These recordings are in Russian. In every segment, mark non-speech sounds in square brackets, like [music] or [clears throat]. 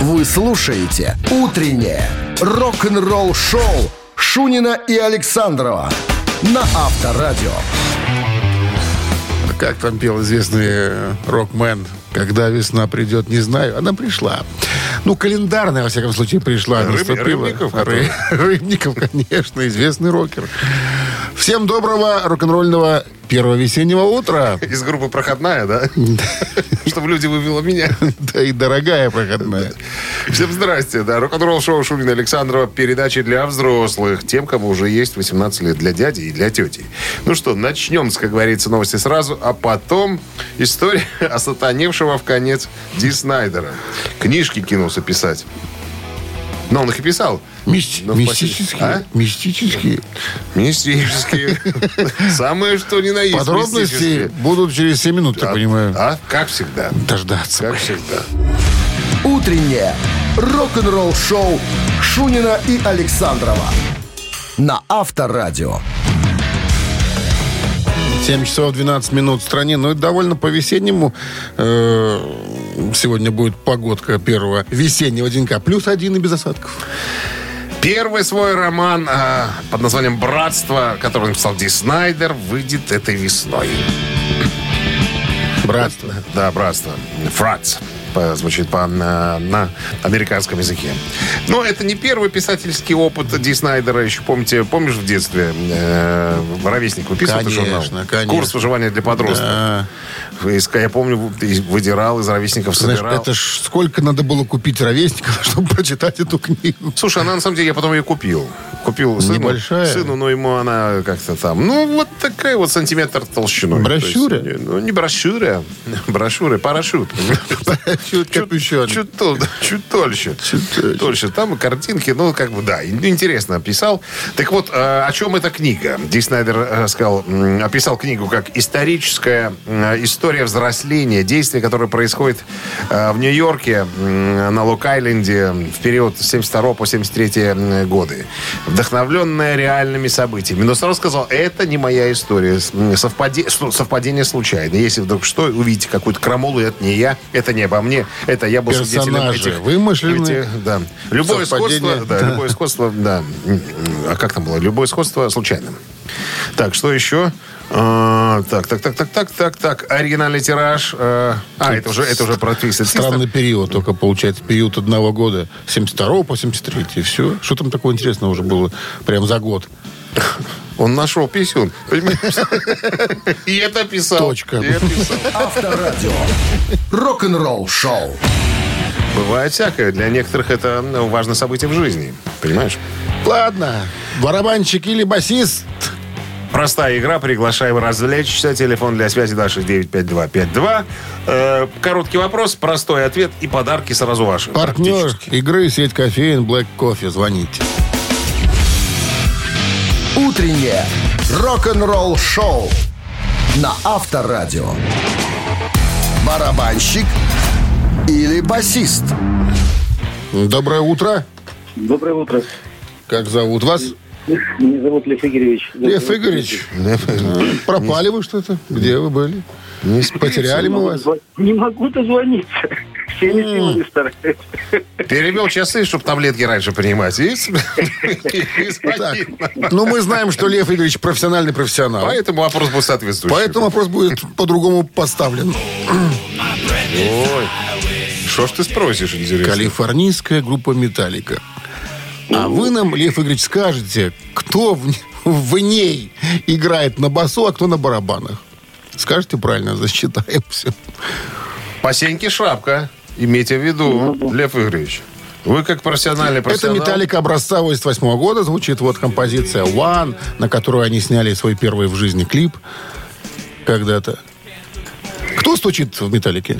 Вы слушаете «Утреннее рок-н-ролл-шоу» Шунина и Александрова на Авторадио. Как там пел известный э, рокмен, когда весна придет, не знаю. Она пришла. Ну, календарная, во всяком случае, пришла. Рыб- наступила. Рыбников, Ры- [laughs] Рыбников, конечно, известный рокер. Всем доброго рок-н-ролльного первого весеннего утра. Из группы «Проходная», да? Чтобы люди вывело меня. Да и дорогая проходная. Всем здрасте. Да, рок-н-ролл шоу Шунина Александрова. Передачи для взрослых. Тем, кому уже есть 18 лет. Для дяди и для тети. Ну что, начнем, с, как говорится, новости сразу. А потом история [laughs] осатаневшего в конец Ди Снайдера. Книжки кинулся писать. Но он их и писал. Мисти- Но послед- Мистические. А? Мистические. Мистические. [laughs] Самое что ни на есть. Подробности будут через 7 минут, я А- понимаю. А? Как всегда. Дождаться. Как всегда. «Утреннее рок-н-ролл-шоу» Шунина и Александрова на Авторадио. 7 часов 12 минут в стране. Ну, это довольно по-весеннему. Э, Сегодня будет погодка первого весеннего денька. Плюс один и без осадков. Первый свой роман а, под названием «Братство», который написал Ди Снайдер, выйдет этой весной. Братство. Да, «Братство». «Фратс» по- звучит по, на, на американском языке. Но это не первый писательский опыт Ди Снайдера. Еще помните, помнишь в детстве э, «Ровесник» выписывал этот журнал? Конечно, конечно. Курс выживания для подростков. Да. Я помню, выдирал из «Ровесников», Знаешь, собирал. это ж сколько надо было купить ровесников, [laughs] чтобы прочитать эту книгу. Слушай, она на самом деле, я потом ее купил. Купил сыну. Небольшая? Сыну, но ему она как-то там, ну, вот такая вот сантиметр толщиной. Брошюра? То есть, ну, не брошюра, [laughs] брошюра, парашют. Чуть капюшон. Чуть то- чуть тольше. Чуть Тольше. Там картинки, ну, как бы, да, ин- интересно описал. Так вот, э, о чем эта книга? Ди Снайдер э, сказал, описал книгу как историческая э, история взросления, действия, которое происходит в Нью-Йорке на Лок-Айленде в период с 72 по 73 годы. Вдохновленная реальными событиями. Но сразу сказал, это не моя история. Совпаде- что- Совпадение случайно. Если вдруг что, увидите какую-то крамолу, это не я, это не обо мне, это я был свидетелем этих... вымышленные. этих- да. Любое сходство, да, да. любое сходство, да. А как там было? Любое сходство случайным. Так, что еще? А, так, так, так, так, так, так, так. Оригинальный тираж. а, а, это уже, это уже про Sister. Странный период, только получается период одного года. 72 по 73 все. Что там такого интересного уже было прям за год? [laughs] Он нашел писюн. Понимаешь? [laughs] И это писал. Точка. И это писал. Авторадио. Рок-н-ролл-шоу. Бывает всякое. Для некоторых это ну, важное событие в жизни. Понимаешь? Ладно, барабанщик или басист. Простая игра, приглашаем развлечься. Телефон для связи 269-5252. Э, короткий вопрос, простой ответ и подарки сразу ваши. Партнер игры сеть кофеин Black Кофе. Звоните. Утреннее рок-н-ролл-шоу на Авторадио. Барабанщик или басист? Доброе утро. Доброе утро. Как зовут вас? Меня зовут Лев Игоревич. Лев Игоревич. Пропали вы что-то? Где вы были? Потеряли мы вас? Не могу дозвониться. Все не стараются. Перевел часы, чтобы таблетки раньше принимать. [laughs] Звонит. ну мы знаем, что Лев Игоревич профессиональный профессионал. Поэтому вопрос был соответствующий. Поэтому вопрос будет по-другому поставлен. Ой, что ж ты спросишь, интересно? Калифорнийская группа «Металлика». А вы нам, Лев Игоревич, скажете, кто в, в ней играет на басу, а кто на барабанах. Скажете правильно, засчитаем все. По Сеньке шапка. Имейте в виду, Лев Игоревич. Вы как профессиональный Это профессионал. «Металлика» образца 88 года. Звучит вот композиция «One», на которую они сняли свой первый в жизни клип когда-то. Кто стучит в «Металлике»?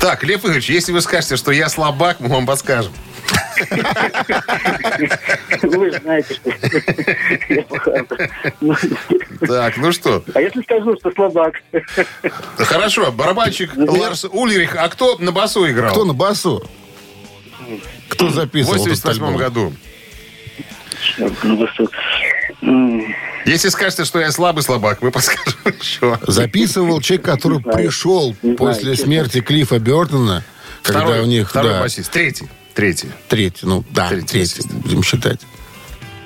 Так, Лев Игоревич, если вы скажете, что я слабак, мы вам подскажем. Вы знаете, что я. Ну, Так, ну что, А если скажу, что слабак? хорошо, барабанщик Ларс Ульрих. А кто на басу играл? Кто на басу? Кто В записывал этот 88 альбом? году. Ну Если скажете, что я слабый слабак, мы подскажем еще. Записывал человек, который пришел после смерти Клиффа Бертона Когда у них, второй да, басист. Третий. Третий. третий, ну да, Третий третий, будем считать.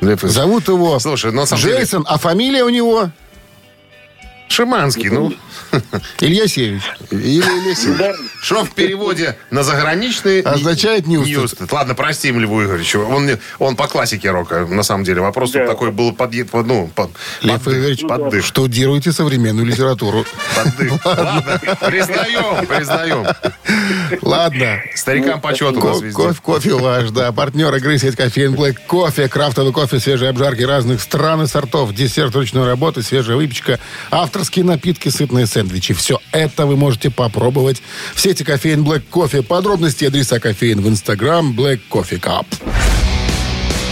Игоревич. Зовут его Слушай, ну, на самом деле- Джейсон, а фамилия у него Шиманский, ну. [laughs] Ильясевич. Или Елисей. Что в переводе на заграничный... Означает Ньюстед. Ньюстед. Ладно, простим Льву Игоревичу. Он, не- он по классике рока, на самом деле. Вопрос тут Да. такой был подъед, ну, под, Лев Игоревич, под дых, Штудируйте современную литературу. поддых. [laughs] Ладно, признаем, признаем. Ладно. Старикам почет у нас везде. Кофе, кофе ваш, да. Партнер игры сеть кофеин Блэк Кофе. Крафтовый кофе, свежие обжарки разных стран и сортов. Десерт ручной работы, свежая выпечка. Авторские напитки, сытные сэндвичи. Все это вы можете попробовать в сети кофеин Блэк Кофе. Подробности и адреса кофеин в инстаграм Black Coffee Cup.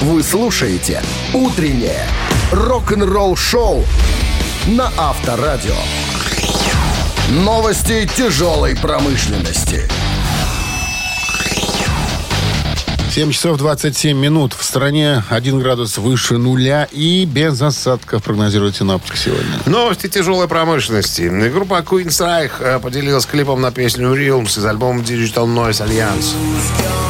Вы слушаете «Утреннее рок-н-ролл-шоу» на Авторадио. Новости тяжелой промышленности. 7 часов 27 минут. В стране 1 градус выше нуля и без осадков прогнозируют синоптик сегодня. Новости тяжелой промышленности. Группа Queen's Reich э, поделилась клипом на песню Realms из альбома Digital Noise Alliance.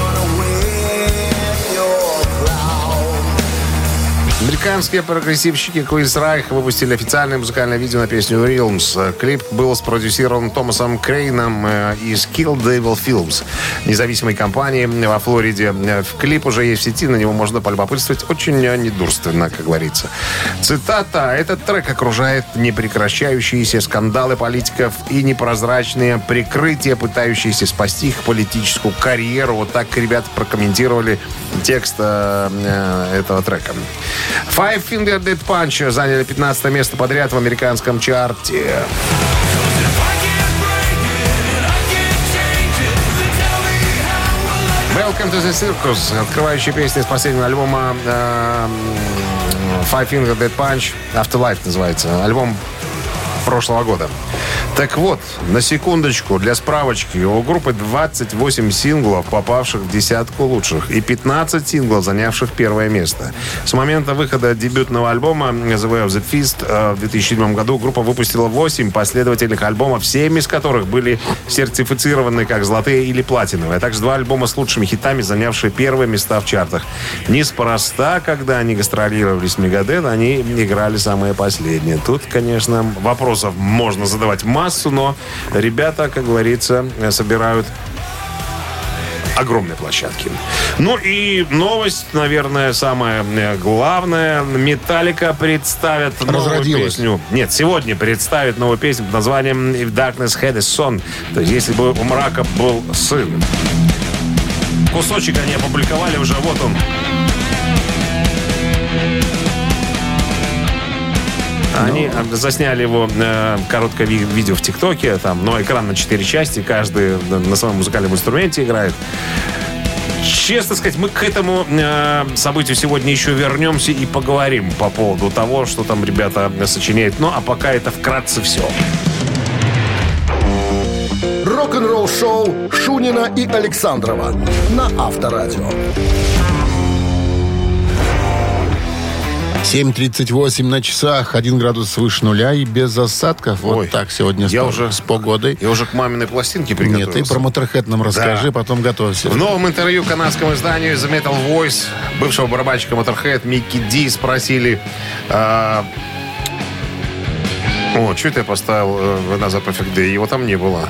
Американские прогрессивщики Queen's Reich выпустили официальное музыкальное видео на песню Realms. Клип был спродюсирован Томасом Крейном э, из Kill Devil Films, независимой компании во Флориде. Э, В клип уже есть в сети, на него можно полюбопытствовать очень э, недурственно, как говорится. Цитата. «Этот трек окружает непрекращающиеся скандалы политиков и непрозрачные прикрытия, пытающиеся спасти их политическую карьеру». Вот так ребята прокомментировали текст этого трека. Five Finger Dead Punch заняли 15 место подряд в американском чарте. Welcome to the Circus. Открывающая песня из последнего альбома э, Five Finger Dead Punch. Afterlife называется. Альбом прошлого года. Так вот, на секундочку, для справочки, у группы 28 синглов, попавших в десятку лучших, и 15 синглов, занявших первое место. С момента выхода дебютного альбома The Way of the Fist э, в 2007 году группа выпустила 8 последовательных альбомов, 7 из которых были сертифицированы как золотые или платиновые, а также два альбома с лучшими хитами, занявшие первые места в чартах. Неспроста, когда они гастролировали с Мегадет, они играли самые последние. Тут, конечно, вопросов можно задавать массу, но ребята, как говорится, собирают огромной площадки. Ну и новость, наверное, самая э, главная. Металлика представит новую песню. Нет, сегодня представит новую песню под названием «If Darkness Had a Son». То есть, если бы у мрака был сын. Кусочек они опубликовали уже, вот он. Они э, засняли его э, короткое ви- видео в ТикТоке, там, но экран на четыре части, каждый на- на своем музыкальном инструменте играет. Честно сказать, мы к этому э, событию сегодня еще вернемся и поговорим по поводу того, что там ребята сочиняют. Ну, а пока это вкратце все. Рок-н-ролл-шоу Шунина и Александрова на Авторадио. 7.38 на часах, 1 градус выше нуля и без осадков. Вот Ой, так сегодня я с- уже- с погодой. Я уже к маминой пластинке Нет, ты приготовился. про Моторхед нам расскажи, потом готовься. В новом интервью канадскому изданию The Metal Voice бывшего барабанщика Motorhead Микки Ди спросили... а, О, что это я поставил э, на Perfect Day? Его там не было.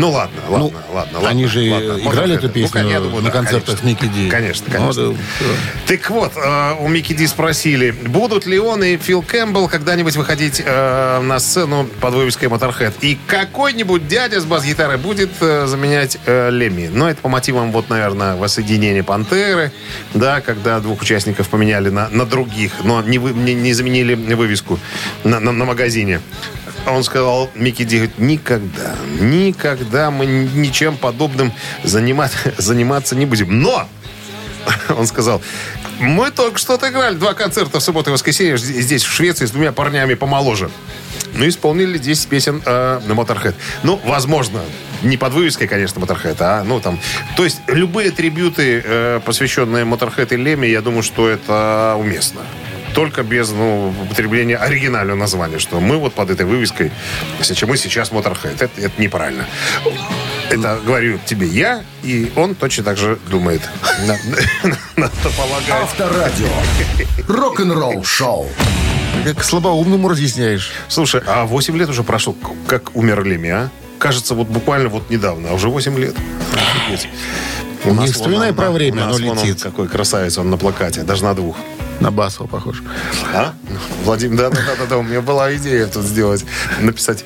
Ну ладно, ладно, ладно, ладно. Они же ладно. играли эту песню Ну, думаю, на да, концертах. Микки Ди. Конечно, Ну, конечно. да, всё. Так вот, э, у Микки Ди спросили, будут ли он и Фил Кэмпбелл когда-нибудь выходить э, на сцену под вывеской Motorhead. И какой-нибудь дядя с бас-гитарой будет э, заменять э, Лемми. Но это по мотивам, вот, наверное, воссоединения Пантеры, да, когда двух участников поменяли на, на других, но не, вы- не, не заменили вывеску на, на- на магазине. А Он сказал, Микки Ди, говорит, никогда, никогда мы ничем подобным занимать, [laughs] заниматься не будем. Но [laughs] он сказал, мы только что отыграли два концерта в субботу и воскресенье здесь, в Швеции, с двумя парнями помоложе. Ну, исполнили 10 песен э, на Motorhead. Ну, возможно, не под вывеской, конечно, Motorhead, а, ну, там... То есть, любые трибюты, э, посвященные Motorhead и Леме, я думаю, что это уместно. Только без ну, употребления оригинального названия, что мы вот под этой вывеской, если мы сейчас Motorhead. Это, это неправильно. Это говорю тебе я, и он точно так же думает. [laughs] Надо полагать. Авторадио. Рок-н-ролл шоу. Как слабоумному разъясняешь. Слушай, а 8 лет уже прошло, как умер Леми, а? Кажется, вот буквально вот недавно, а уже 8 лет. Офигеть. У Не вспоминай про время, оно летит. какой красавец он на плакате, даже на двух. На Басова похож. А? Владимир, да, да, да, да, да, у меня была идея тут сделать, написать,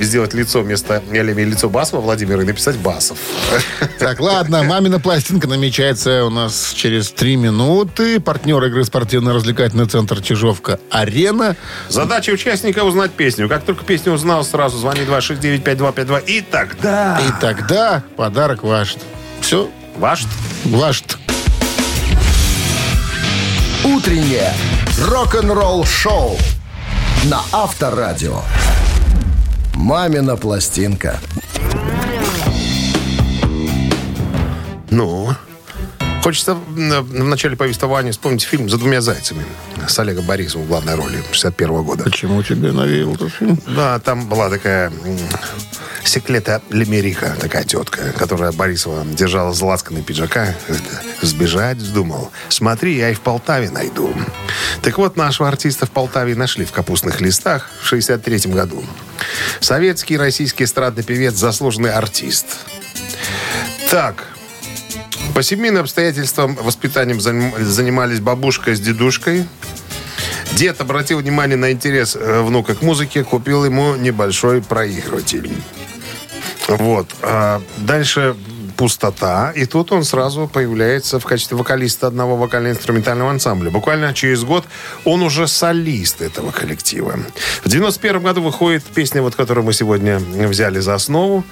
сделать лицо вместо Леми, лицо Басова Владимира и написать Басов. Так, ладно, мамина пластинка намечается у нас через три минуты. Партнер игры спортивно-развлекательный центр Чижовка-Арена. Задача участника узнать песню. Как только песню узнал, сразу звони 269-5252. И тогда... И тогда подарок ваш. Все, Ваш ваш. Утреннее рок-н-ролл шоу на Авторадио. Мамина пластинка. Ну, хочется м, в начале повествования вспомнить фильм «За двумя зайцами» с Олегом Борисовым в главной роли 61 года. Почему тебе навеял этот фильм? Да, там была такая Секлета Лемериха, такая тетка, которая Борисова держала заласканный пиджака. Это, Сбежать вздумал. Смотри, я и в Полтаве найду. Так вот, нашего артиста в Полтаве нашли в капустных листах в 63 году. Советский российский эстрадный певец, заслуженный артист. Так, по семейным обстоятельствам воспитанием заним- занимались бабушка с дедушкой. Дед обратил внимание на интерес э, внука к музыке, купил ему небольшой проигрыватель. Вот. А дальше пустота. И тут он сразу появляется в качестве вокалиста одного вокально-инструментального ансамбля. Буквально через год он уже солист этого коллектива. В 91 году выходит песня, вот, которую мы сегодня взяли за основу.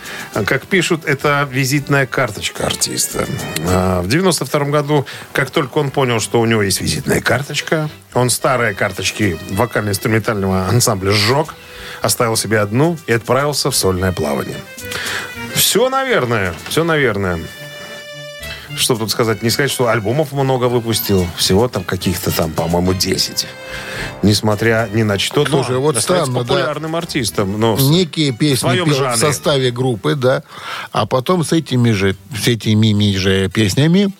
Как пишут, это визитная карточка артиста. А В 92 году, как только он понял, что у него есть визитная карточка, он старые карточки вокально-инструментального ансамбля сжег, оставил себе одну и отправился в сольное плавание. Все, наверное. Все, наверное. Что тут сказать? Не сказать, что альбомов много выпустил. Всего там каких-то там, по-моему, 10. Несмотря ни на что. Слушай, но вот странно, да. популярным артистом. Но Некие песни пел в составе группы, да, а потом с этими же, с этими же песнями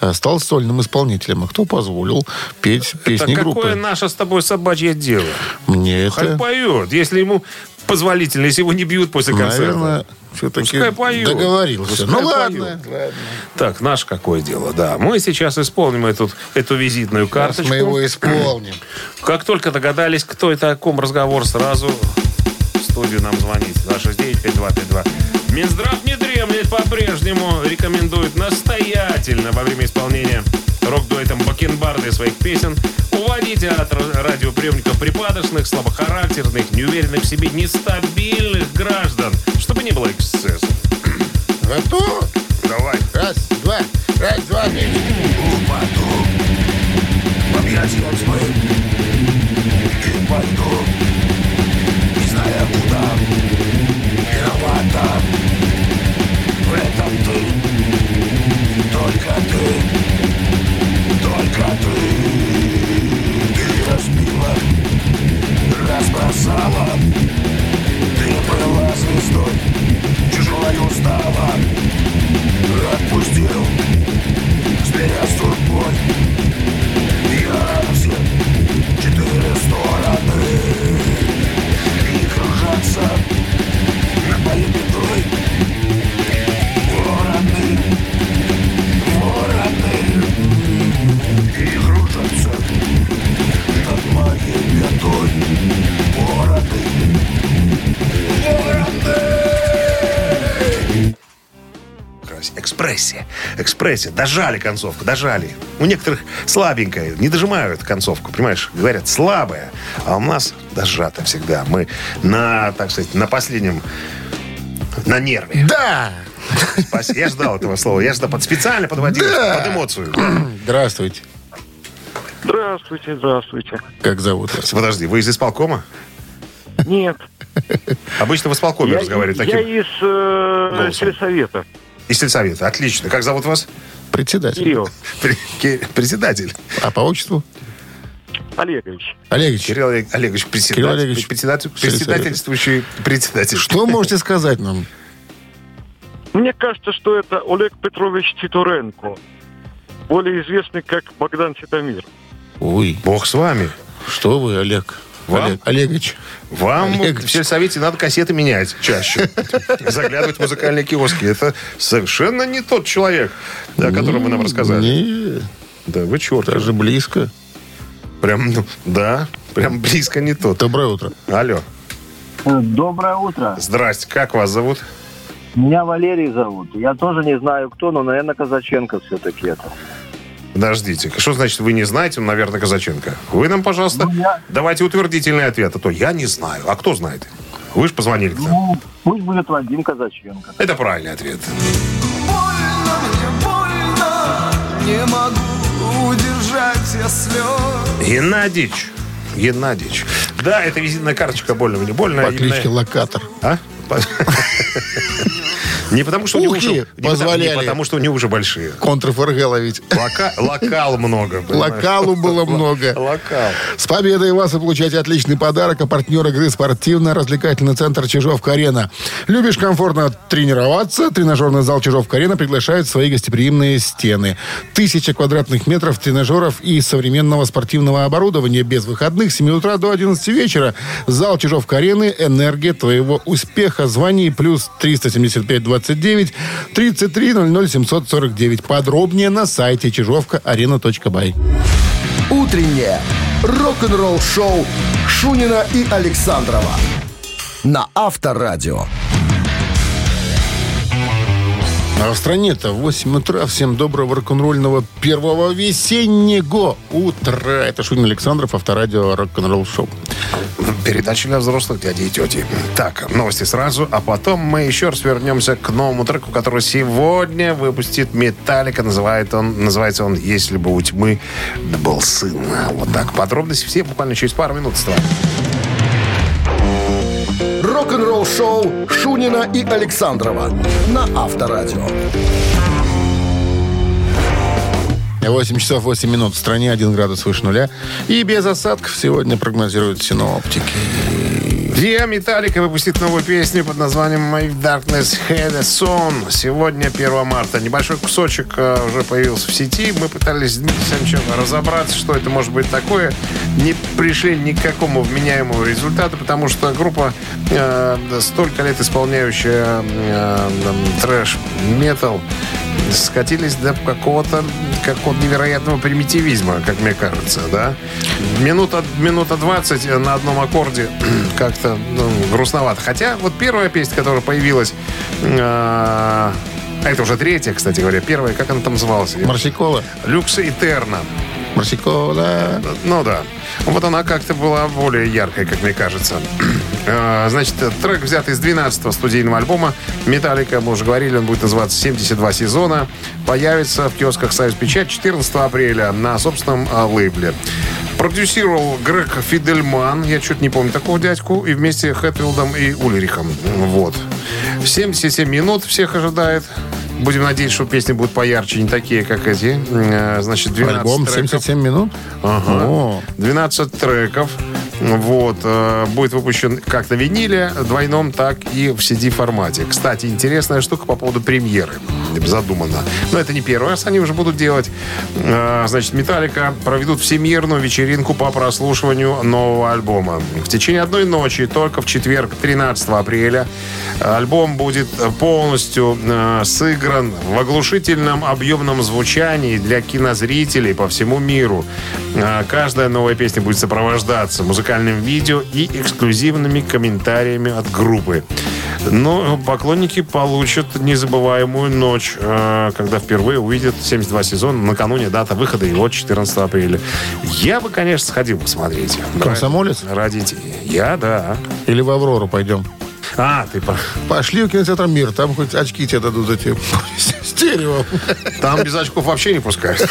э, стал сольным исполнителем. А кто позволил петь песни какое группы? наше с тобой собачье дело? Мне Хай это, поет. Если ему позволительно, если его не бьют после концерта. наверное, все-таки договорился. Пускай ну ладно, ладно. Так, наше какое дело, да. Мы сейчас исполним эту, эту визитную Сейчас карточку. мы его исполним. Как только догадались, кто это, о ком разговор, сразу в студию нам звонить. 269-5252. Минздрав не дремлет по-прежнему. Рекомендует настоятельно во время исполнения рок-дуэтом Бакенбарды своих песен уводите от ра- радиоприемников припадочных, слабохарактерных, неуверенных в себе, нестабильных граждан, чтобы не было эксцессов. [clears throat] Готов? Давай. Раз, два, раз, два, три. Крась- Экспрессия. Дожали концовку, дожали. У некоторых слабенькая, не дожимают концовку, понимаешь? Говорят, слабая. А у нас дожата всегда. Мы на, так сказать, на последнем, на нерве. Да! Спасибо. Я ждал этого слова. Я ждал, под, специально подводил Да. под эмоцию. Здравствуйте. Здравствуйте, здравствуйте. Как зовут вас? Подожди, вы из исполкома? Нет, Обычно в исполкоме я, разговаривают я из э, сельсовета. Из сельсовета. Отлично. Как зовут вас? Председатель. Кирилл. Председатель. А по отчеству? Олегович. Олегович, Кирилл Олег- Олегович, председатель, Кирилл Олегович, председатель- председательствующий председатель. что можете сказать нам? Мне кажется, что это Олег Петрович Титоренко, более известный как Богдан Титамир. Ой, Бог с вами. что вы, Олег? Вам? Олег, Олегович. Вам Олегович. в сельсовете надо кассеты менять чаще. Заглядывать в музыкальные киоски. Это совершенно не тот человек, о котором вы нам рассказали. Не, Да вы черт. даже близко. Прям, ну, да, прям близко не тот. Доброе утро. Алло. Доброе утро. Здрасте, как вас зовут? Меня Валерий зовут. Я тоже не знаю кто, но, наверное, Казаченко все-таки это. Подождите, что значит вы не знаете? Ну, наверное, Казаченко. Вы нам, пожалуйста, Ну, я- давайте утвердительный ответ. А то я не знаю. А кто знает? Вы же позвонили к нам. Ну, пусть будет Вадим Казаченко. Это правильный ответ. Больно мне, больно, не могу удержать я слез. Геннадьевич. Геннадьевич. Да, это визитная карточка больно мне больно. По кличке Локатор. А? [laughs] Не потому, что у него Ухи уже... не потому- позволяли. Не потому, что у него уже большие. Контр-ФРГ ловить. Лока- Локал много. понимаешь? Локалу было много. Локал. С победой вас вы получаете отличный подарок. А партнер игры спортивно-развлекательный центр Чижовка-Арена. Любишь комфортно тренироваться? Тренажерный зал Чижовка-Арена приглашает в свои гостеприимные стены. Тысяча квадратных метров тренажеров и современного спортивного оборудования без выходных с 7 утра до 11 вечера. Зал Чижовка-Арены «Энергия твоего успеха». Звони плюс 375 29 33 00 749. Подробнее на сайте чижовка-арена.бай. Утреннее рок-н-ролл-шоу Шунина и Александрова на Авторадио. А в стране-то 8 утра. Всем доброго рок-н-ролльного первого весеннего утра. Это Шунин Александров, авторадио рок-н-ролл шоу. Передача для взрослых дядей и тети. Так, новости сразу, а потом мы еще раз вернемся к новому треку, который сегодня выпустит Металлика. Называет он, называется он «Если бы у тьмы был сын». Вот так. Подробности все буквально через пару минут с. Рок-н-ролл-шоу Шунина и Александрова на Авторадио. 8 часов 8 минут в стране, 1 градус выше нуля. И без осадков сегодня прогнозируют синоптики. Диа Металлика выпустит новую песню под названием «My Darkness Had a Song». Сегодня, 1 марта. Небольшой кусочек э, уже появился в сети. Мы пытались с Дмитрием Александровичем разобраться, что это может быть такое. Не пришли ни к какому вменяемому результату, потому что группа, э, столько лет исполняющая э, там, трэш-метал, скатились до какого-то какого невероятного примитивизма, как мне кажется, да. Минута, минута 20 на одном аккорде [clears throat] как-то ну, грустновато. Хотя вот первая песня, которая появилась, э, а это уже третья, кстати говоря, первая, как она там называлась? Марсикола. Люкс Этерна. Марсикола. Ну да. Вот она как-то была более яркой, как мне кажется. [clears throat] Э, Значит, трек взят из 12-го студийного альбома «Металлика». Мы уже говорили, он будет называться «72 сезона». Появится в киосках «Союз Печать» 14 апреля на собственном э, лейбле. Продюсировал Грег Фидельман. Я чуть не помню такого дядьку. И вместе с Хэтфилдом и Ульрихом. Вот. 77 минут всех ожидает. Будем надеяться, что песни будут поярче, не такие, как эти. Э, Значит, 12 Альбом треков. 77 минут. Ага. О. 12 треков. Вот. э, Будет выпущен как на виниле двойном, так и в CD-формате. Кстати, интересная штука по поводу премьеры. Задумано. Но это не первый раз они уже будут делать. Э, Значит, Металлика проведут всемирную вечеринку по прослушиванию нового альбома. В течение одной ночи, только в четверг, 13 апреля, альбом будет полностью э, сыгран в оглушительном объемном звучании для кинозрителей по всему миру. Э, Каждая новая песня будет сопровождаться музыкальным видео и эксклюзивными комментариями от группы. Но поклонники получат незабываемую ночь, э, когда впервые увидят 72 сезона. Накануне дата выхода его 14 апреля. Я бы, конечно, сходил посмотреть. Комсомолец? Ради детей. Я, да. Или в Аврору пойдем. А, ты про- Пошли в кинотеатр «Мир». Там хоть очки тебе дадут эти [laughs] стерео. Там без очков вообще не пускают.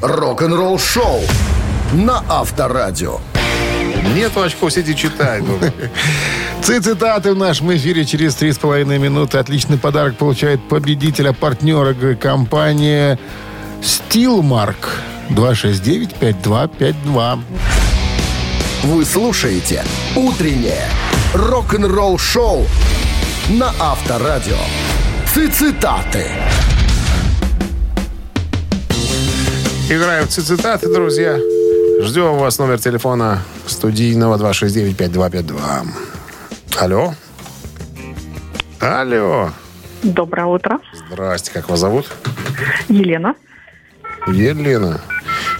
Рок-н-ролл-шоу на Авторадио. Нету очков, сиди читай. Цитаты в нашем эфире через 3,5 минуты. Отличный подарок получает победителя, партнера игры компания Стилмарк. 269-5252. Вы слушаете «Утреннее рок-н-ролл-шоу» на Авторадио. Цитаты. Играем в цитаты, друзья. Ждем вас. Номер телефона студийного 269-5252. Алло. Алло. Доброе утро. Здрасте. Как вас зовут? Елена. Елена.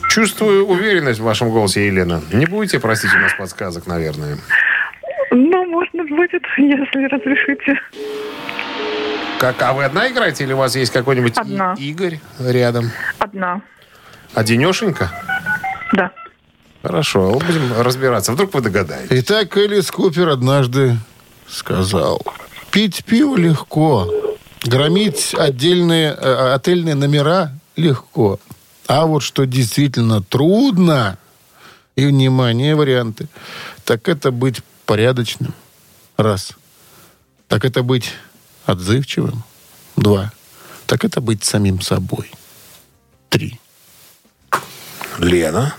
Чувствую уверенность в вашем голосе, Елена. Не будете просить у нас подсказок, наверное. Ну, можно будет, если разрешите. Как, а вы одна играете или у вас есть какой-нибудь И- Одна. Игорь рядом? Одна. Одинешенька? Да. Хорошо, будем разбираться. Вдруг вы догадаетесь. Итак, Элис Купер однажды сказал, пить пиво легко, громить отдельные э, отельные номера легко. А вот что действительно трудно, и, внимание, варианты, так это быть порядочным. Раз. Так это быть отзывчивым. Два. Так это быть самим собой. Три. Лена.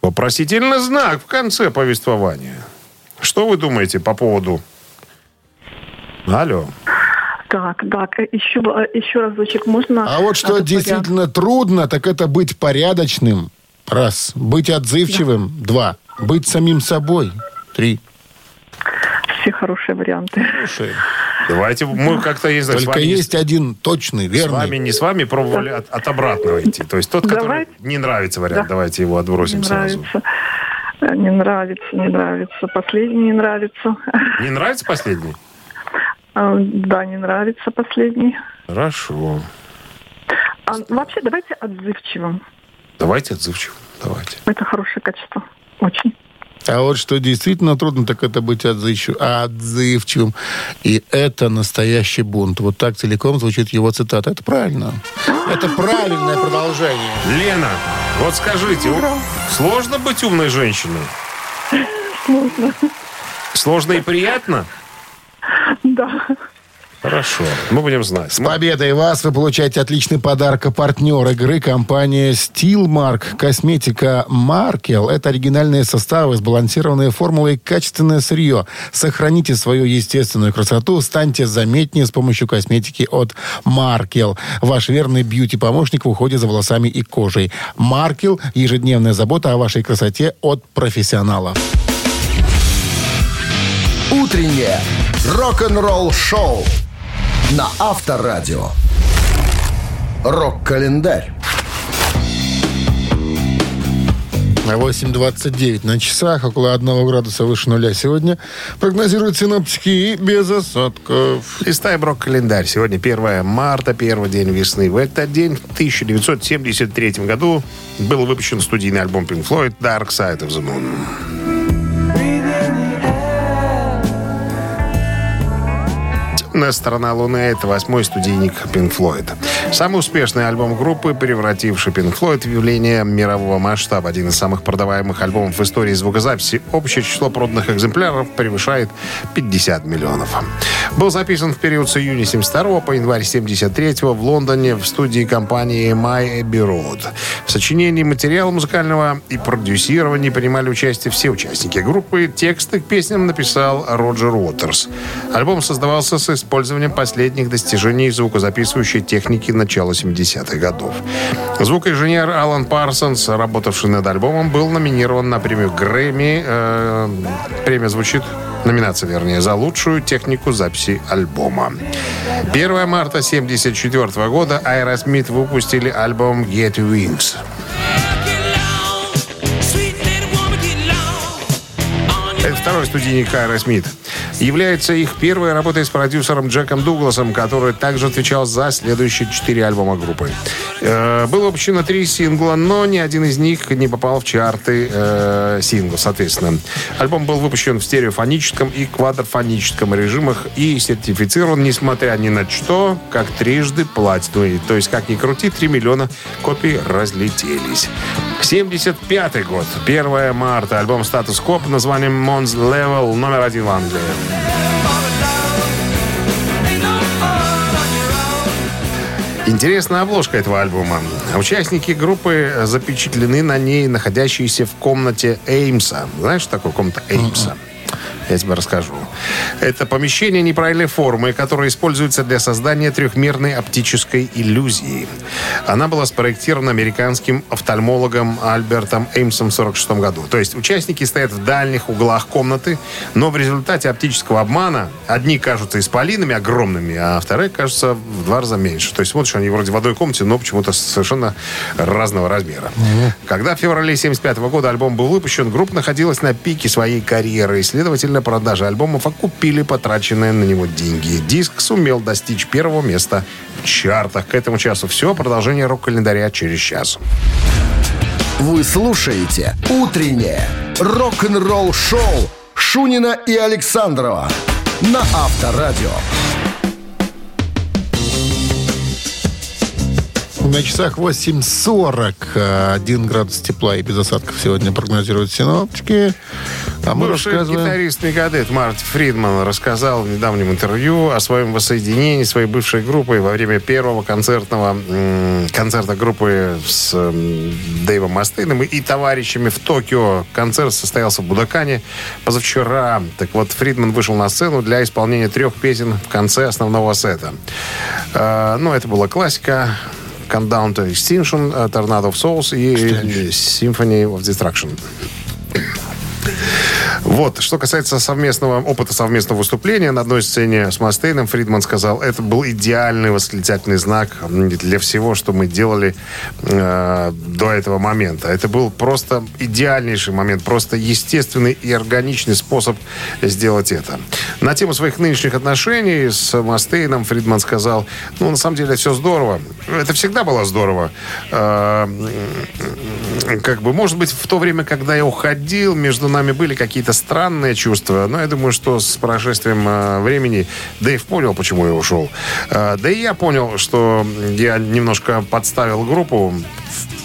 Вопросительный знак в конце повествования. Что вы думаете по поводу... Алло. Так, так, еще, э, еще разочек можно? А вот что действительно трудно, так это быть порядочным. Раз. Быть отзывчивым. Два. Быть самим собой. Три. Все хорошие варианты. Слушай, Давайте мы как-то, не с только вами, есть один точный, с верный. вами, не с вами пробовали от, от обратного идти. То есть тот, который Давайте. не нравится вариант, Да. давайте его Не отбросим сразу. нравится. Э, Не нравится, не нравится. Последний не нравится. Не нравится последний? А, Да, не нравится последний. Хорошо. А вообще давайте отзывчивым. Давайте отзывчивым. Давайте. Это хорошее качество. Очень. А вот что действительно трудно, так это быть отзывчив- отзывчивым. И это настоящий бунт. Вот так целиком звучит его цитата. Это правильно. Это правильное продолжение. Лена, вот скажите, у- сложно быть умной женщиной? Сложно. Сложно и приятно? [laughs] Да. Хорошо. Мы будем знать. С победой вас! Вы получаете отличный подарок. А Партнер игры компания Steelmark. Косметика Маркел. Это оригинальные составы, сбалансированные формулы и качественное сырье. Сохраните свою естественную красоту. Станьте заметнее с помощью косметики от Маркел. Ваш верный бьюти-помощник в уходе за волосами и кожей. Маркел. Ежедневная забота о вашей красоте от профессионалов. Утреннее рок-н-ролл-шоу на Авторадио. Рок-календарь. На 8.29 на часах, около 1 градуса выше нуля сегодня. Прогнозируют синоптики и без осадков. Листаем рок-календарь. Сегодня 1 марта, первый день весны. В этот день, в 1973 году, был выпущен студийный альбом Pink Floyd «Dark Side of the Moon». «Темная сторона Луны» — это восьмой студийник Pink Floyd. Самый успешный альбом группы, превративший Pink Floyd в явление мирового масштаба. Один из самых продаваемых альбомов в истории звукозаписи. Общее число проданных экземпляров превышает 50 миллионов. Был записан в период с июня 72 по январь 73 в Лондоне в студии компании My Abbey Road. В сочинении материала музыкального и продюсировании принимали участие все участники группы. Тексты к песням написал Роджер Уотерс. Альбом создавался с использованием последних достижений звукозаписывающей техники начала 70-х годов. Звукоинженер Алан Парсонс, работавший над альбомом, был номинирован на премию Грэмми. Э, премия звучит Номинация, вернее, за лучшую технику записи альбома. 1 марта 1974 года Aerosmith выпустили альбом Get Wings. Это второй студийник Aerosmith. Является их первой работой с продюсером Джеком Дугласом, который также отвечал за следующие четыре альбома группы. Э, было выпущено три сингла, но ни один из них не попал в чарты э, синглов, соответственно. Альбом был выпущен в стереофоническом и квадрофоническом режимах и сертифицирован, несмотря ни на что, как трижды платиновый. То есть, как ни крути, 3 миллиона копий разлетелись. 75 год, 1 марта, альбом «Статус Коп» названием «Mons Level» номер один в Англии. Интересная обложка этого альбома. Участники группы запечатлены на ней, находящиеся в комнате Эймса. Знаешь, что такое комната Эймса? Я тебе расскажу. Это помещение неправильной формы, которое используется для создания трехмерной оптической иллюзии. Она была спроектирована американским офтальмологом Альбертом Эймсом в 1946 году. То есть участники стоят в дальних углах комнаты, но в результате оптического обмана одни кажутся исполинами огромными, а вторые кажутся в два раза меньше. То есть смотришь, они вроде в одной комнате, но почему-то совершенно разного размера. Когда в феврале 1975 года альбом был выпущен, группа находилась на пике своей карьеры, и, следовательно, продажи альбомов окупили потраченные на него деньги. Диск сумел достичь первого места в чартах. К этому часу все. Продолжение рок-календаря через час. Вы слушаете «Утреннее рок-н-ролл-шоу» Шунина и Александрова на Авторадио. На часах 8.40. Один градус тепла и без осадков сегодня прогнозируют синоптики. А мы Бывший рассказываем... гитарист Мегадет Март Фридман рассказал в недавнем интервью о своем воссоединении своей бывшей группой во время первого концертного концерта группы с Дэйвом Мастейном и товарищами в Токио. Концерт состоялся в Будакане позавчера. Так вот, Фридман вышел на сцену для исполнения трех песен в конце основного сета. Э, ну, это была классика. Countdown to Extinction, Tornado of Souls и Symphony of Destruction. Вот, что касается совместного опыта совместного выступления на одной сцене с Мастейном, Фридман сказал, это был идеальный восклицательный знак для всего, что мы делали э, до этого момента. Это был просто идеальнейший момент, просто естественный и органичный способ сделать это. На тему своих нынешних отношений с Мастейном Фридман сказал, ну, на самом деле, все здорово. Это всегда было здорово. Э, как бы, может быть, в то время, когда я уходил, между нами были какие-то странные чувства, но я думаю, что с прошествием э, времени Дэйв понял, почему я ушел. Э, да и я понял, что я немножко подставил группу,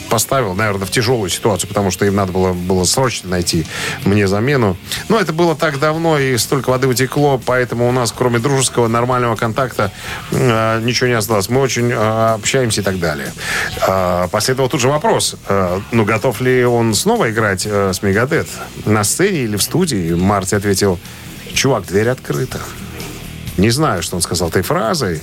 поставил, наверное, в тяжелую ситуацию, потому что им надо было, было срочно найти мне замену. Но это было так давно, и столько воды утекло, поэтому у нас, кроме дружеского, нормального контакта, э, ничего не осталось. Мы очень э, общаемся и так далее. Э, последовал тут же вопрос, э, ну, готов ли он снова играть э, с Мегадет на сцене или в студии? Марти ответил, чувак, дверь открыта. Не знаю, что он сказал этой фразой,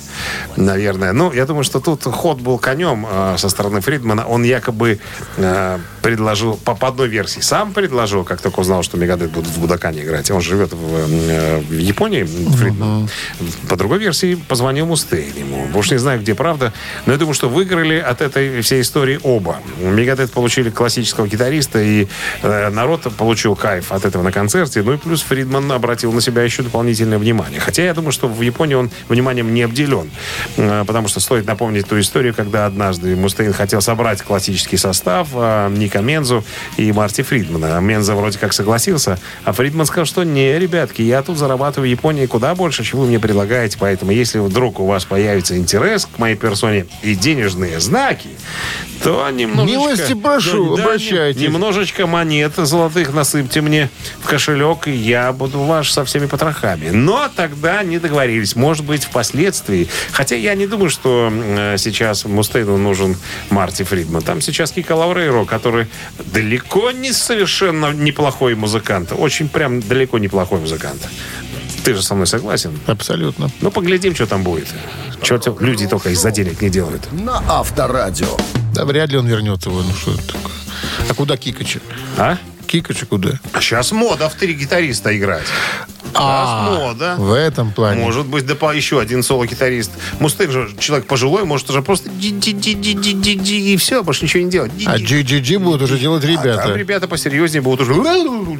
наверное. Но я думаю, что тут ход был конем э, со стороны Фридмана. Он якобы э, предложил, по, по одной версии, сам предложил, как только узнал, что Мегадет будут в Будакане играть. Он живет в, э, в Японии, Фридман. По другой версии, позвонил Мустейн ему. Уж не знаю, где правда. Но я думаю, что выиграли от этой всей истории оба. Мегадет получили классического гитариста, и э, народ получил кайф от этого на концерте. Ну и плюс Фридман обратил на себя еще дополнительное внимание. Хотя я думаю, что в Японии он вниманием не обделен. Э, Потому что стоит напомнить ту историю, когда однажды Мустейн хотел собрать классический состав э, Ника Мензу и Марти Фридмана. Менза вроде как согласился, а Фридман сказал, что не, ребятки, я тут зарабатываю в Японии куда больше, чем вы мне предлагаете, поэтому если вдруг у вас появится интерес к моей персоне и денежные знаки, то немножечко... Милости прошу, обращайтесь. Немножечко монет золотых насыпьте мне в кошелек, и я буду ваш со всеми потрохами. Но тогда не договорились. Может быть, впоследствии. Хотя я не думаю, что э, сейчас Мустейну нужен Марти Фридман. Там сейчас Кика Лаврейро, который далеко не совершенно неплохой музыкант. Очень прям далеко неплохой музыкант. Ты же со мной согласен? Абсолютно. Ну, поглядим, что там будет. Что люди только из-за денег не делают. На Авторадио. Да вряд ли он вернется. Ну что это такое? А куда Кикача? А? Кикача куда? Сейчас мода в три гитариста играть. А, мода. В этом плане. Может быть, да по- еще один соло-гитарист. Мустейн же человек пожилой, может уже просто ди-ди-ди-ди-ди-ди, и все, больше ничего не делать. А. GGG будут уже делать А там ребята. ребята посерьезнее будут уже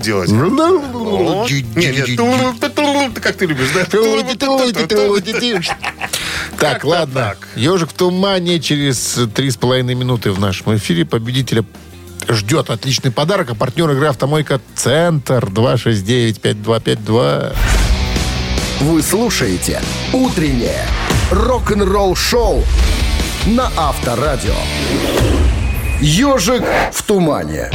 делать. Нет, как ты любишь, да? Так, ладно. Ежик в тумане через три с половиной минуты в нашем эфире победителя ждет отличный подарок. А партнер игры «Автомойка Центр» 269-5252. Вы слушаете «Утреннее рок-н-ролл-шоу» на Авторадио. «Ежик в тумане».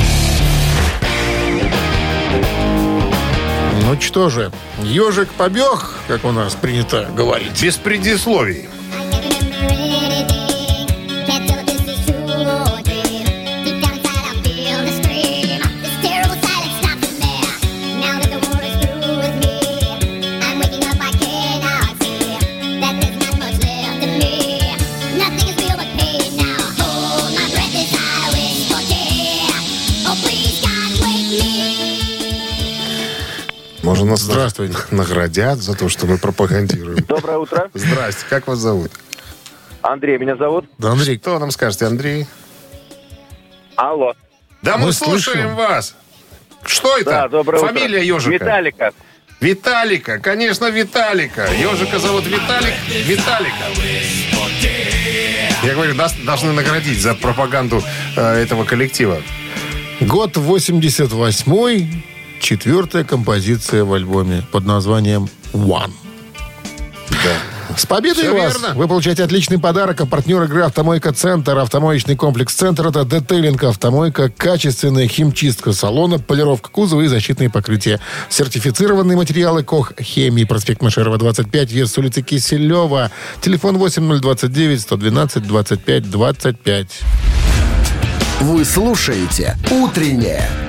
Ну что же, ежик побег, как у нас принято говорить. Без предисловий. Нас Здравствуйте. наградят за то, что мы пропагандируем. Доброе утро. Здрасте, как вас зовут? Андрей меня зовут. Да, Андрей, Что нам скажете, Андрей? Алло. Да мы, Мы слушаем слышим. вас. Что это? Да, доброе Фамилия утро. ежика? Виталика. Виталика, конечно, Виталика. Ежика зовут Виталик. Виталика. Я говорю, нас должны наградить за пропаганду э, этого коллектива. год 88-й, четвертая композиция в альбоме под названием «One». Да. С победой Всё вас! верно. Вы получаете отличный подарок. А партнер игры «Автомойка Центр». Автомоечный комплекс «Центр» — это детейлинг «Автомойка», качественная химчистка салона, полировка кузова и защитные покрытия. Сертифицированные материалы КОХ «Хемии». Проспект Машерова, 25, вес улицы Киселева. Телефон 8029 112 25 25. Вы слушаете «Утреннее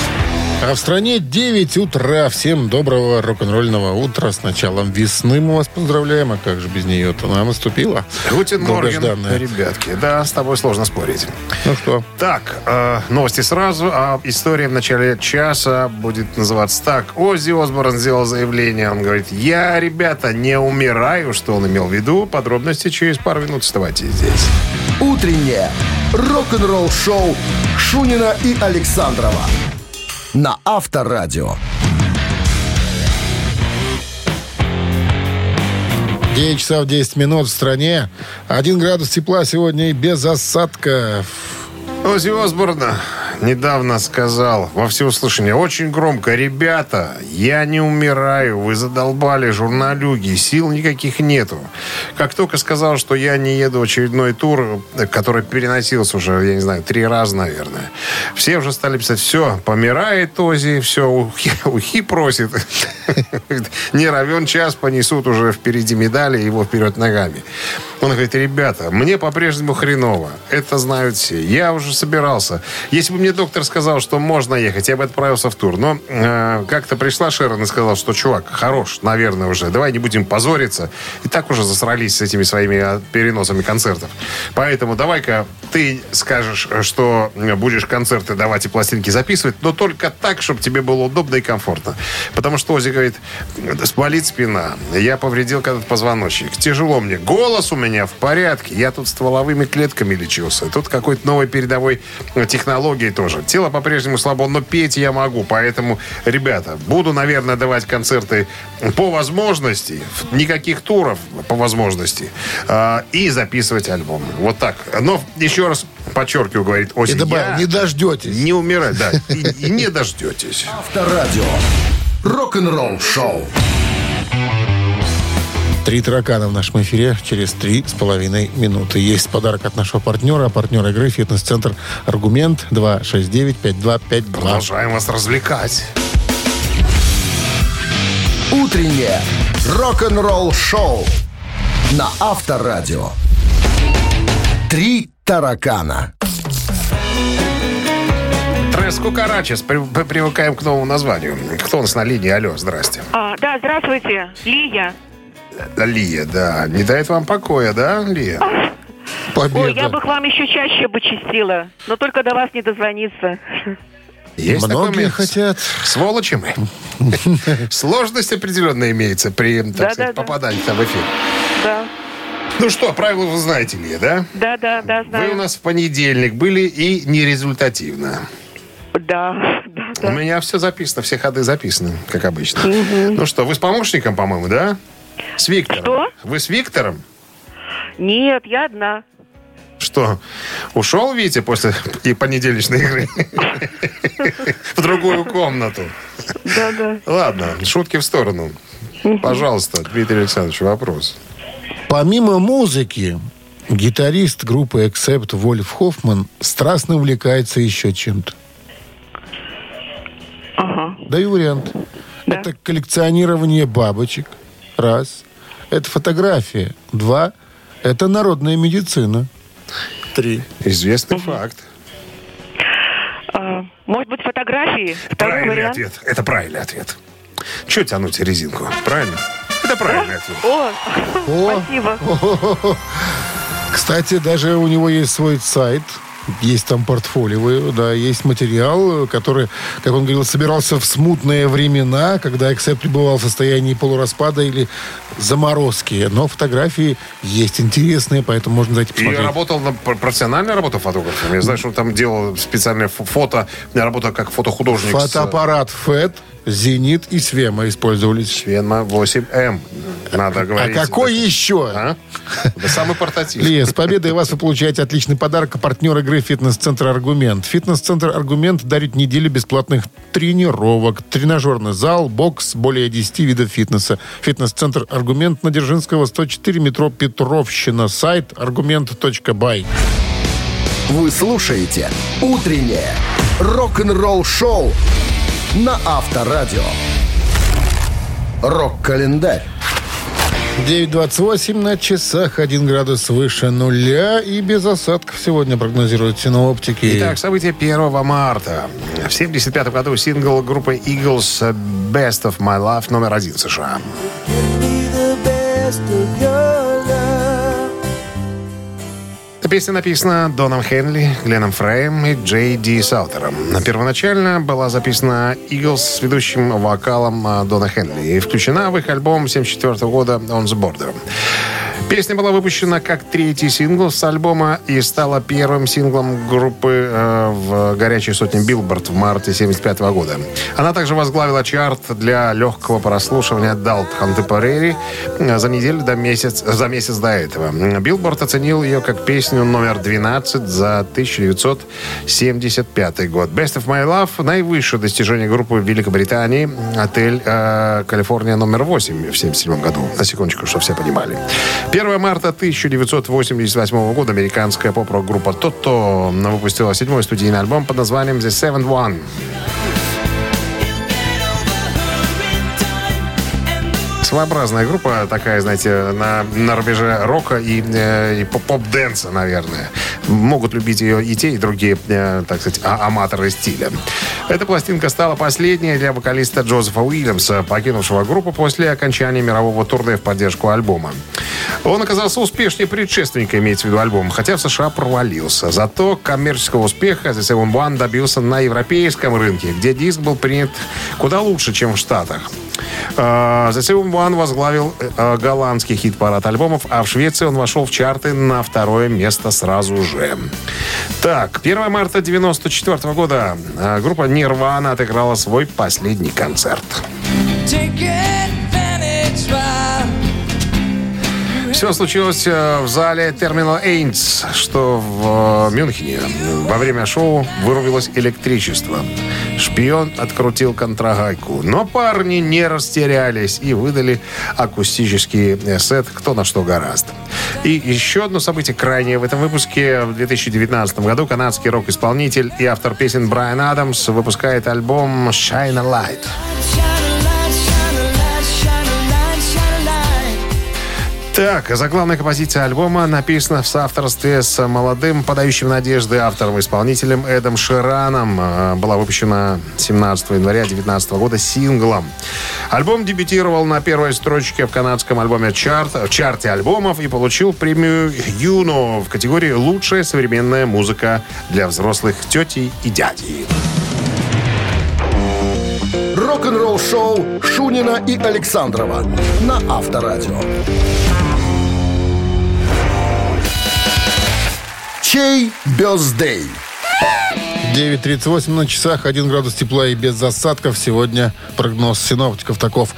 А в стране 9 утра. Всем доброго рок-н-ролльного утра. С началом весны мы вас поздравляем. А как же без нее-то? Она наступила. Guten Morgen, ребятки. Да, с тобой сложно спорить. Ну что, Так, э, новости сразу. А история в начале часа будет называться так. Оззи Осборн сделал заявление. Он говорит, я, ребята, не умираю. Что он имел в виду? Подробности через пару минут. Вставайте здесь. «Утреннее рок-н-ролл-шоу» Шунина и Александрова на Авторадио. 9 часов 10 минут в стране. 1 градус тепла сегодня и без осадков. Оззи Осборн недавно сказал во всеуслышание очень громко, ребята, я не умираю, вы задолбали журналюги, сил никаких нету. Как только сказал, что я не еду в очередной тур, который переносился уже, я не знаю, три раза, наверное, все уже стали писать, все, помирает Оззи, все, ухи, ухи просит. [laughs] Не равен час понесут уже впереди медали, его вперед ногами. Он говорит, ребята, мне по-прежнему хреново. Это знают все. Я уже собирался. Если бы мне доктор сказал, что можно ехать, я бы отправился в тур. Но э, как-то пришла Шерон и сказала, что, чувак, хорош, наверное, уже. Давай не будем позориться. И так уже засрались с этими своими а, переносами концертов. Поэтому давай-ка ты скажешь, что будешь концерты давать и пластинки записывать, но только так, чтобы тебе было удобно и комфортно. Потому что Ози говорит, болит спина, я повредил когда-то позвоночник, тяжело мне, голос у меня в порядке, я тут стволовыми клетками лечился, тут какой-то новой передовой технологии тоже. Тело по-прежнему слабо, но петь я могу, поэтому, ребята, буду, наверное, давать концерты по возможности, никаких туров по возможности, а, и записывать альбомы. Вот так. Но еще раз подчеркиваю, говорит Ози, И добавил, я не дождетесь. не умирать, да, и, и не дождетесь. Авторадио. Рок-н-ролл-шоу. Три таракана в нашем эфире через три с половиной минуты. Есть подарок от нашего партнера. Партнер игры «Фитнес-центр Аргумент» 269-5252. Продолжаем вас развлекать. Утреннее рок-н-ролл-шоу на Авторадио. Три таракана. Трес Кукарачес. При- при- Привыкаем к новому названию. Кто у нас на линии? Алло, здрасте. А, да, здравствуйте, Лия. Лия, да. Не дает вам покоя, да, Лия? Победа. Ой, я бы к вам еще чаще бы чистила, но только до вас не дозвониться. Есть Многие хотят. Сволочи мы. [laughs] Сложность определенно имеется при так сказать, да, да. попадании там в эфир. Да, Ну что, правила вы знаете, Лия, да? да, да, да, Вы знаю. у нас в понедельник были и нерезультативно. Да, да, У да. меня все записано, все ходы записаны, как обычно. Ну что, вы с помощником, по-моему, да? С Виктором. Что? Вы с Виктором? Нет, я одна. Что, ушел Витя после и понедельничной игры? В другую комнату. Да, да. Ладно, шутки в сторону. Пожалуйста, Дмитрий Александрович, вопрос. Помимо музыки, гитарист группы Accept Вольф Хоффман страстно увлекается еще чем-то. Ага. Даю вариант. Да. Это коллекционирование бабочек. Раз. Это фотография. Два. Это народная медицина. Три. Известный факт. А, может быть, фотографии? Второй Правильный вариант. ответ. Это правильный ответ. Че тянуть резинку? Правильно? Это правильный ответ. О, О, спасибо. Кстати, даже у него есть свой сайт Есть там портфолио, да, есть материал, который, как он говорил, собирался в смутные времена, когда Эксеп пребывал в состоянии полураспада или заморозки. Но фотографии есть интересные, поэтому можно зайти И посмотреть. работал на пр- профессиональная работа фотографом. Я знаю, что он там делал специальное фо- фото, работа как фотохудожник. с- Фотоаппарат ФЭД, Зенит и Свема использовались. Свенма 8М. Надо А говорить. какой еще? А? Да самый портативный. Лия, с победой вас вы получаете отличный подарок. Партнер игры «Фитнес-центр Аргумент». «Фитнес-центр Аргумент» дарит неделю бесплатных тренировок. Тренажерный зал, бокс, более 10 видов фитнеса. «Фитнес-центр Аргумент» на Дзержинского, 104, метро Петровщина. Сайт аргумент.бай. Вы слушаете «Утреннее рок-н-ролл-шоу» на Авторадио. Рок-календарь. 9.28 на часах, 1 градус выше нуля и без осадков сегодня прогнозируют синоптики. Итак, событие 1 марта. В 1975 году сингл группы Eagles «Best of My Life» номер один в США. Эта песня написана Доном Хенли, Гленном Фрейм и Джей Ди Салтером. Первоначально была записана Eagles с ведущим вокалом а, Дона Хенли и включена в их альбом 1974 года «On the Border». Песня была выпущена как третий сингл с альбома и стала первым синглом группы э, в горячей сотне Билборд в марте 1975 года. Она также возглавила чарт для легкого прослушивания Adult Contemporary за неделю до месяц, за месяц до этого. Билборд оценил ее как песню номер 12 за 1975 год. Best of My Love – наивысшее достижение группы в Великобритании. Отель э, Калифорния номер 8 в 1977 году. На секундочку, чтобы все понимали. 1 марта 1988 года американская поп-рок группа Тото выпустила седьмой студийный альбом под названием The Seventh One. Своеобразная группа, такая, знаете, на, на рубеже рока и, э, и поп- поп-дэнса, наверное. Могут любить ее и те, и другие, э, так сказать, а- аматоры стиля. Эта пластинка стала последней для вокалиста Джозефа Уильямса, покинувшего группу после окончания мирового турне в поддержку альбома. Он оказался успешнее предшественника, имеется в виду альбом, хотя в США провалился. Зато коммерческого успеха The Seven One добился на европейском рынке, где диск был принят куда лучше, чем в Штатах. Э, The Seven One возглавил э, голландский хит-парад альбомов, а в Швеции он вошел в чарты на второе место сразу же. Так, 1 марта 94 года э, группа Nirvana отыграла свой последний концерт. Все случилось э, в зале Terminal Эйнс, что в э, Мюнхене. Во время шоу вырубилось электричество. Шпион открутил контрагайку. Но парни не растерялись и выдали акустический э, сет «Кто на что гораст». И еще одно событие крайнее в этом выпуске. В 2019 году канадский рок-исполнитель и автор песен Брайан Адамс выпускает альбом «Shine a Light». Так, заглавная композиция альбома написана в соавторстве с молодым, подающим надежды автором-исполнителем Эдом Шираном. Э, Была выпущена 17 января 2019 года синглом. Альбом дебютировал на первой строчке в канадском альбоме чарт, в чарте альбомов и получил премию Юно в категории «Лучшая современная музыка для взрослых тетей и дядей». Рок-н-ролл-шоу Шунина и Александрова на Авторадио. Чей бездей? 9.38 на часах, 1 градус тепла и без засадков. Сегодня прогноз синоптиков таков.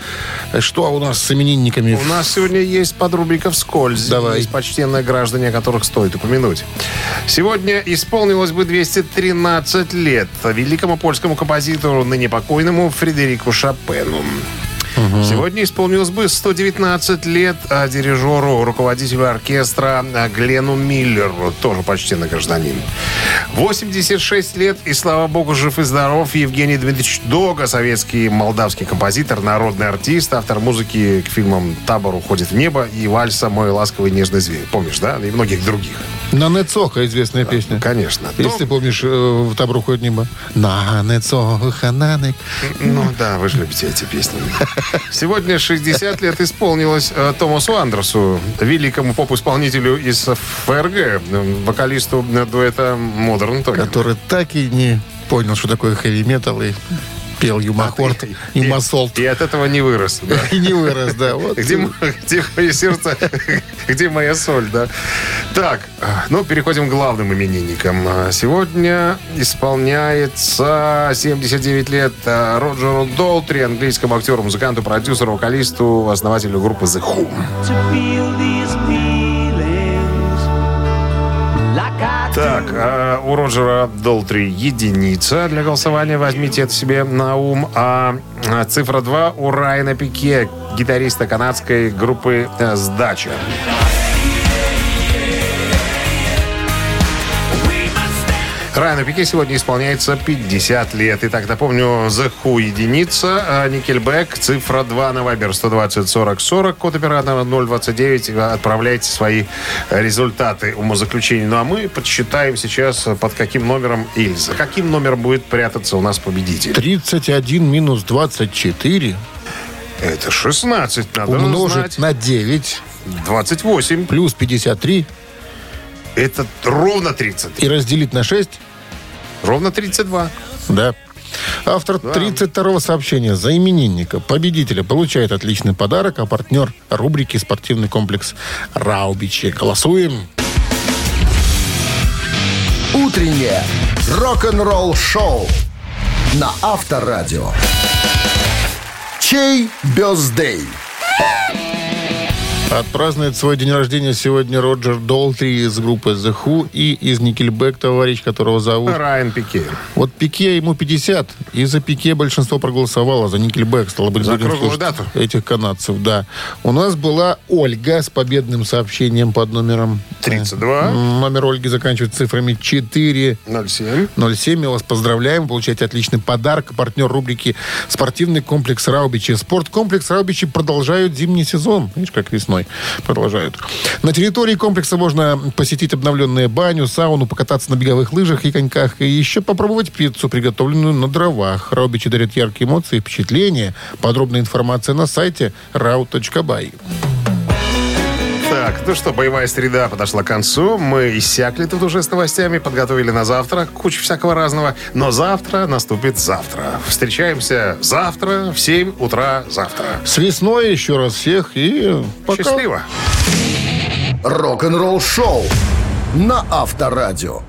Что у нас с именинниками? У нас сегодня есть подрубрика «Вскользь». Давай. Есть почтенные граждане, о которых стоит упомянуть. Сегодня исполнилось бы 213 лет великому польскому композитору, ныне покойному Фредерику Шопену. Сегодня исполнилось бы 119 лет а, дирижеру, руководителю оркестра Глену Миллеру, тоже почтенный гражданин. 86 лет, и слава богу, жив и здоров, Евгений Дмитриевич Дога, советский молдавский композитор, народный артист, автор музыки к фильмам «Табор уходит в небо» и «Вальса. Мой ласковый нежный зверь». Помнишь, да? И многих других. На Нецоха известная песня. Конечно. Если ты помнишь, э, в табор уходит небо. На Нецоха, нанек. Ну да, вы же любите эти песни. [laughs] [laughs] Сегодня 60 лет исполнилось э, Томасу Андерсу, великому поп-исполнителю из ФРГ, э, вокалисту дуэта Modern Talking. Который так и не понял, что такое хэви-метал и пел [laughs] Юмахорд и Масолт. И от этого не вырос. да. [laughs] И не вырос, да. Вот. Где, где мое сердце, [laughs] где моя соль, да? Так, ну, переходим к главным именинникам. А, Сегодня исполняется 79 лет а, Роджеру Долтри, английскому актеру, музыканту, продюсеру, вокалисту, основателю группы The Who. Так, а у Роджера Долтри единица для голосования. Возьмите это себе на ум. А а, цифра 2 у Райана Пике, гитариста канадской группы э, «Сдача». Райану Пике сегодня исполняется 50 лет. Итак, напомню, The Who единица, а Nickelback, цифра 2 на Viber 120 40 40, код оператора 029. Отправляйте свои результаты умозаключений. Ну а мы подсчитаем сейчас, под каким номером или за каким номером будет прятаться у нас победитель. 31 минус 24 Это 16, надо умножить знать. на 9 28. плюс 53 Это ровно 30. и разделить на 6, Ровно 32. да. Автор 32-го сообщения за именинника, победителя, получает отличный подарок, а партнер рубрики «Спортивный комплекс Раубичи». Голосуем. Утреннее рок-н-ролл-шоу на Авторадио. Чей бездей? Отпразднует свой день рождения сегодня Роджер Долтри из группы The Who и из Никельбек, товарищ, которого зовут. Райан Пике. Вот Пике ему 50, и за Пике большинство проголосовало, за Никельбек, стало быть, За круглую дату? этих канадцев, да. У нас была Ольга с победным сообщением под номером... 32. э, Номер Ольги заканчивается цифрами 4 07. 07. Мы вас поздравляем. Получаете отличный подарок. Партнер рубрики «Спортивный комплекс Раубичи». Спорткомплекс Раубичи продолжают зимний сезон. Видишь, как весной продолжают. На территории комплекса можно посетить обновленную баню, сауну, покататься на беговых лыжах и коньках. И еще попробовать пиццу, приготовленную на дровах. Раубичи дарят яркие эмоции и впечатления. Подробная информация на сайте rau.by. Так, ну что, боевая среда подошла к концу. Мы иссякли тут уже с новостями, подготовили на завтра кучу всякого разного. Но завтра наступит завтра. Встречаемся завтра в 7 утра завтра. С весной еще раз всех и пока. Счастливо! Рок-н-ролл-шоу на Авторадио.